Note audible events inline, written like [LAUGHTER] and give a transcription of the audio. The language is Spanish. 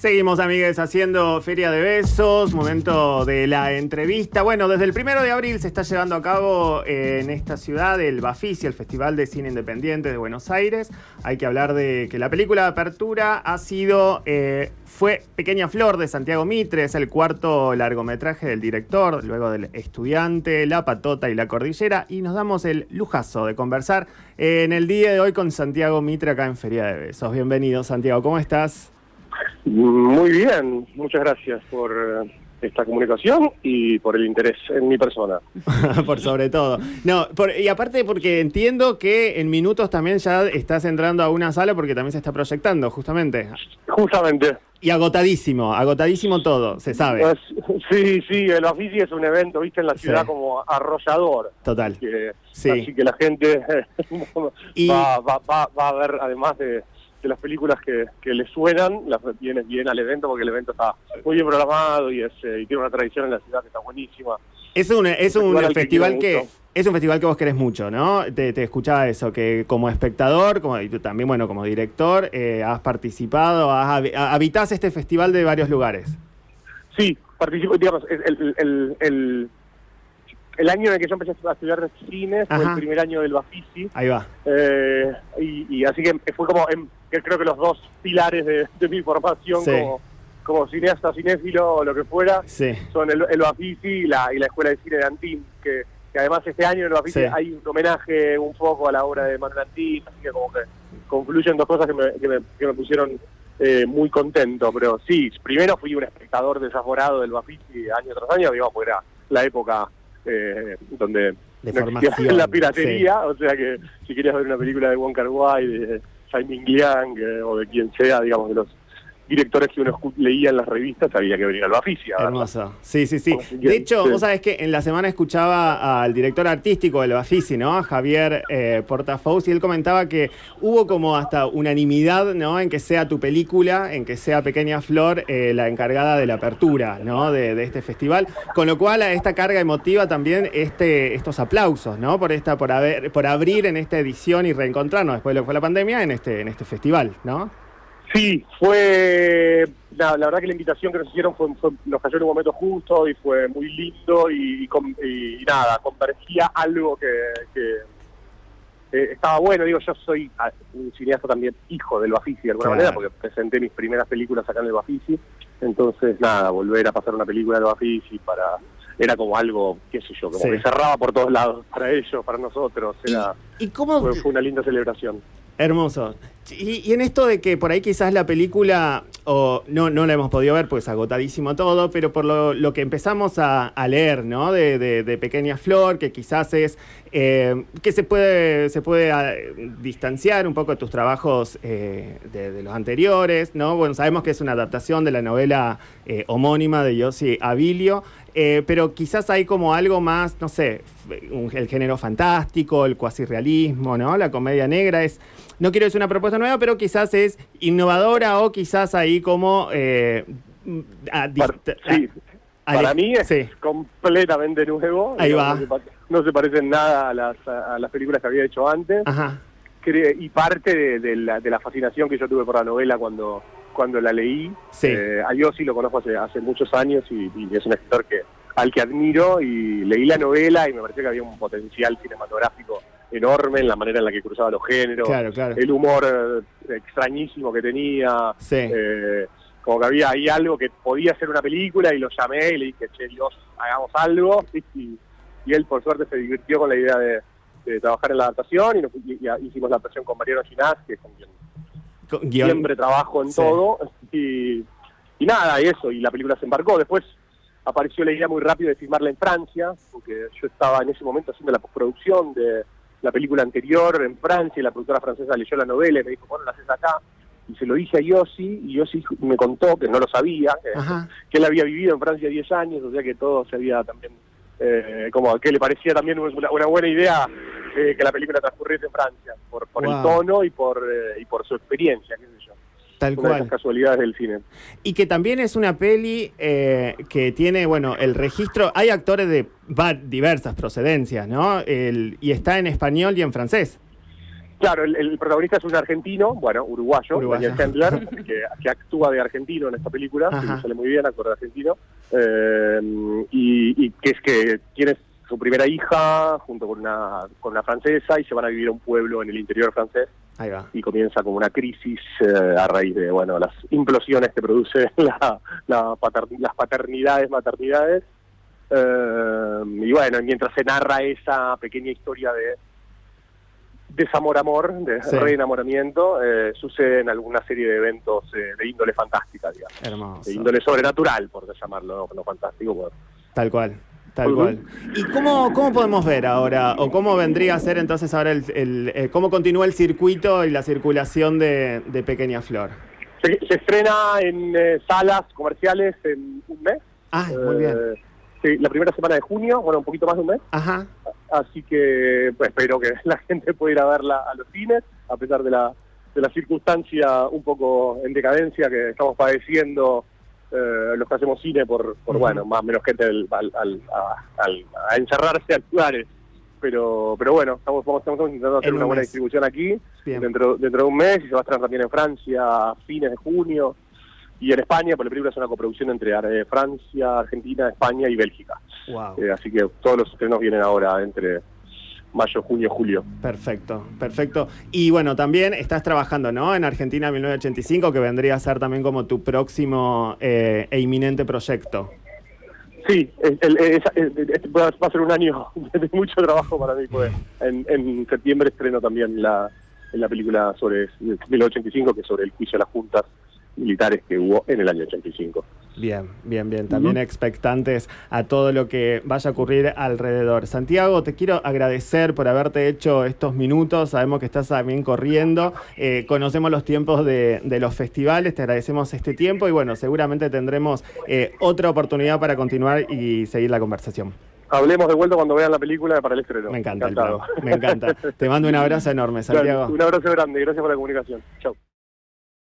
Seguimos, amigues, haciendo Feria de Besos, momento de la entrevista. Bueno, desde el primero de abril se está llevando a cabo eh, en esta ciudad el Bafisi, el Festival de Cine Independiente de Buenos Aires. Hay que hablar de que la película de apertura ha sido, eh, fue Pequeña Flor de Santiago Mitre, es el cuarto largometraje del director, luego del estudiante, La Patota y La Cordillera. Y nos damos el lujazo de conversar eh, en el día de hoy con Santiago Mitre acá en Feria de Besos. Bienvenido, Santiago, ¿cómo estás? Muy bien, muchas gracias por eh, esta comunicación y por el interés en mi persona. [LAUGHS] por sobre todo. No, y aparte porque entiendo que en minutos también ya estás entrando a una sala porque también se está proyectando, justamente. Justamente. Y agotadísimo, agotadísimo todo, se sabe. Pues, sí, sí, el Ofici es un evento, viste, en la ciudad como arrollador. Total. Así que, la gente [LAUGHS] va, va, va, va a ver, además de de las películas que, que le suenan, las viene bien al evento porque el evento está muy bien programado y, es, eh, y tiene una tradición en la ciudad que está buenísima. Es un, es un festival, que, es un festival que vos querés mucho, ¿no? Te, te escuchaba eso, que como espectador, como y también, bueno, como director, eh, has participado, has, habitás este festival de varios lugares. Sí, participo, digamos, el, el, el el año en el que yo empecé a estudiar cine fue el primer año del Bafisi. Ahí va. Eh, y, así que fue como, creo que los dos pilares de, mi formación como, como cineasta, cinéfilo o lo que fuera, son el, el Bafisi y la, y la Escuela de Cine de Antín, que, además este año en el Bafisi hay un homenaje un poco a la obra de Manuel Antín, así que como que confluyen dos cosas que me, que me, pusieron eh, muy contento. Pero sí, primero fui un espectador desaforado del Bafisi año tras año, digamos, porque era la época eh, donde de la piratería, o sea que si querías ver una película de Wong Kar Wai, de Jaime Liang eh, o de quien sea, digamos, de los directores que uno leía en las revistas había que venir al Baficia. Hermoso. Sí, sí, sí. De hecho, vos sabés que en la semana escuchaba al director artístico del Bafisi, ¿no? Javier eh, Portafous, y él comentaba que hubo como hasta unanimidad, ¿no? En que sea tu película, en que sea Pequeña Flor eh, la encargada de la apertura, ¿no? De, este festival. Con lo cual, a esta carga emotiva también este, estos aplausos, ¿no? Por esta, por haber, por abrir en esta edición y reencontrarnos después de lo que fue la pandemia en este, en este festival, ¿no? Sí, fue la, verdad que la invitación que nos hicieron fue, nos cayó en un momento justo y fue muy lindo y, nada, convergía algo que, eh, estaba bueno. Digo, yo soy ah, un cineasta también hijo del Bafisi de alguna manera porque presenté mis primeras películas acá en el Bafisi. Entonces, nada, volver a pasar una película del Bafisi para era como algo, qué sé yo, como que cerraba por todos lados para ellos, para nosotros. Era, ¿Y, cómo... fue una linda celebración. Hermoso. Y, en esto de que por ahí quizás la película, o no, no la hemos podido ver, pues agotadísimo todo, pero por lo, que empezamos a, leer, ¿no? De, Pequeña Flor, que quizás es, eh, que se puede, se puede ah, distanciar un poco de tus trabajos eh, de, los anteriores, ¿no? Bueno, sabemos que es una adaptación de la novela eh, homónima de Yossi Abilio, pero quizás hay como algo más, no sé, el género fantástico, el cuasi realismo, ¿no? La comedia negra es no quiero decir una propuesta nueva, pero quizás es innovadora o quizás ahí como... Eh, para, mí es completamente nuevo. Ahí va. No se, parece en nada a las, a las películas que había hecho antes. Ajá. Y parte de, la, de la fascinación que yo tuve por la novela cuando, cuando la leí. Sí. Eh, a sí lo conozco hace, hace muchos años y, y, es un escritor que al que admiro y leí la novela y me pareció que había un potencial cinematográfico enorme en la manera en la que cruzaba los géneros, el humor eh, extrañísimo que tenía, eh, como que había ahí algo que podía ser una película y lo llamé y le dije, che Dios, hagamos algo, [LAUGHS] y, él por suerte se divirtió con la idea de, trabajar en la adaptación y, hicimos la adaptación con Mariano Ginás, que es con quien siempre trabajo en todo, [LAUGHS] y, y nada, y eso, y la película se embarcó, después apareció la idea muy rápido de filmarla en Francia, porque yo estaba en ese momento haciendo la postproducción de la película anterior en Francia y la productora francesa leyó la novela y me dijo, bueno, la haces acá. Y se lo dije a Yossi y Yossi me contó, que no lo sabía, que, él había vivido en Francia 10 años, o sea que todo se había también, eh, como que le parecía también una, buena idea eh, que la película transcurriese en Francia, por, por el tono y por, eh, y por su experiencia, qué sé yo. Tal cual. De las casualidades del cine. Y que también es una peli eh, que tiene, bueno, el registro. Hay actores de diversas procedencias, ¿no? El, y está en español y en francés. Claro, el, protagonista es un argentino, bueno, uruguayo, Daniel Chandler, [LAUGHS] que, actúa de argentino en esta película, que sale muy bien, actor de argentino, eh, y, que es que tiene su primera hija junto con una, con una francesa y se van a vivir a un pueblo en el interior francés. Ahí va. Y comienza como una crisis eh, a raíz de bueno las implosiones que produce [LAUGHS] la, las paternidades, maternidades. Eh, y bueno, mientras se narra esa pequeña historia de desamor-amor, de reenamoramiento, eh, suceden alguna serie de eventos eh, de índole fantástica, digamos. De índole sobrenatural, por llamarlo, no, fantástico. Tal cual. Tal cual. ¿Y cómo, cómo podemos ver ahora, o cómo vendría a ser entonces ahora el, eh, cómo continúa el circuito y la circulación de, Pequeña Flor? Se, estrena en eh, salas comerciales en un mes. Ah, muy bien. Sí, la primera semana de junio, bueno, un poquito más de un mes. Ajá. Así que pues, espero que [LAUGHS] la gente pueda ir a verla a los cines, a pesar de la, de la circunstancia un poco en decadencia que estamos padeciendo eh, los que hacemos cine por, por bueno, más menos gente al, al, a, encerrarse a lugares. Pero, pero bueno, estamos, estamos, intentando hacer una buena distribución aquí. Dentro, dentro de un mes y se va a estrenar también en Francia a fines de junio. Y en España, porque la película es una coproducción entre eh, Francia, Argentina, España y Bélgica. Eh, así que todos los estrenos vienen ahora entre mayo, junio, julio. Perfecto, perfecto. Y bueno, también estás trabajando, ¿no? En Argentina 1985, que vendría a ser también como tu próximo eh, e inminente proyecto. Sí, va a ser un año [LAUGHS] de mucho trabajo para mí. Pues. En, en septiembre estreno también la, la película sobre 1985, que es sobre el juicio de las juntas militares que hubo en el año 85. Bien, bien, bien. También expectantes a todo lo que vaya a ocurrir alrededor. Santiago, te quiero agradecer por haberte hecho estos minutos. Sabemos que estás también corriendo. Eh, conocemos los tiempos de, los festivales. Te agradecemos este tiempo y bueno, seguramente tendremos eh, otra oportunidad para continuar y seguir la conversación. Hablemos de vuelta cuando vean la película para el estreno. Me encanta, me encanta. Te mando un abrazo enorme, [LAUGHS] Santiago. Un abrazo grande, gracias por la comunicación. Chao.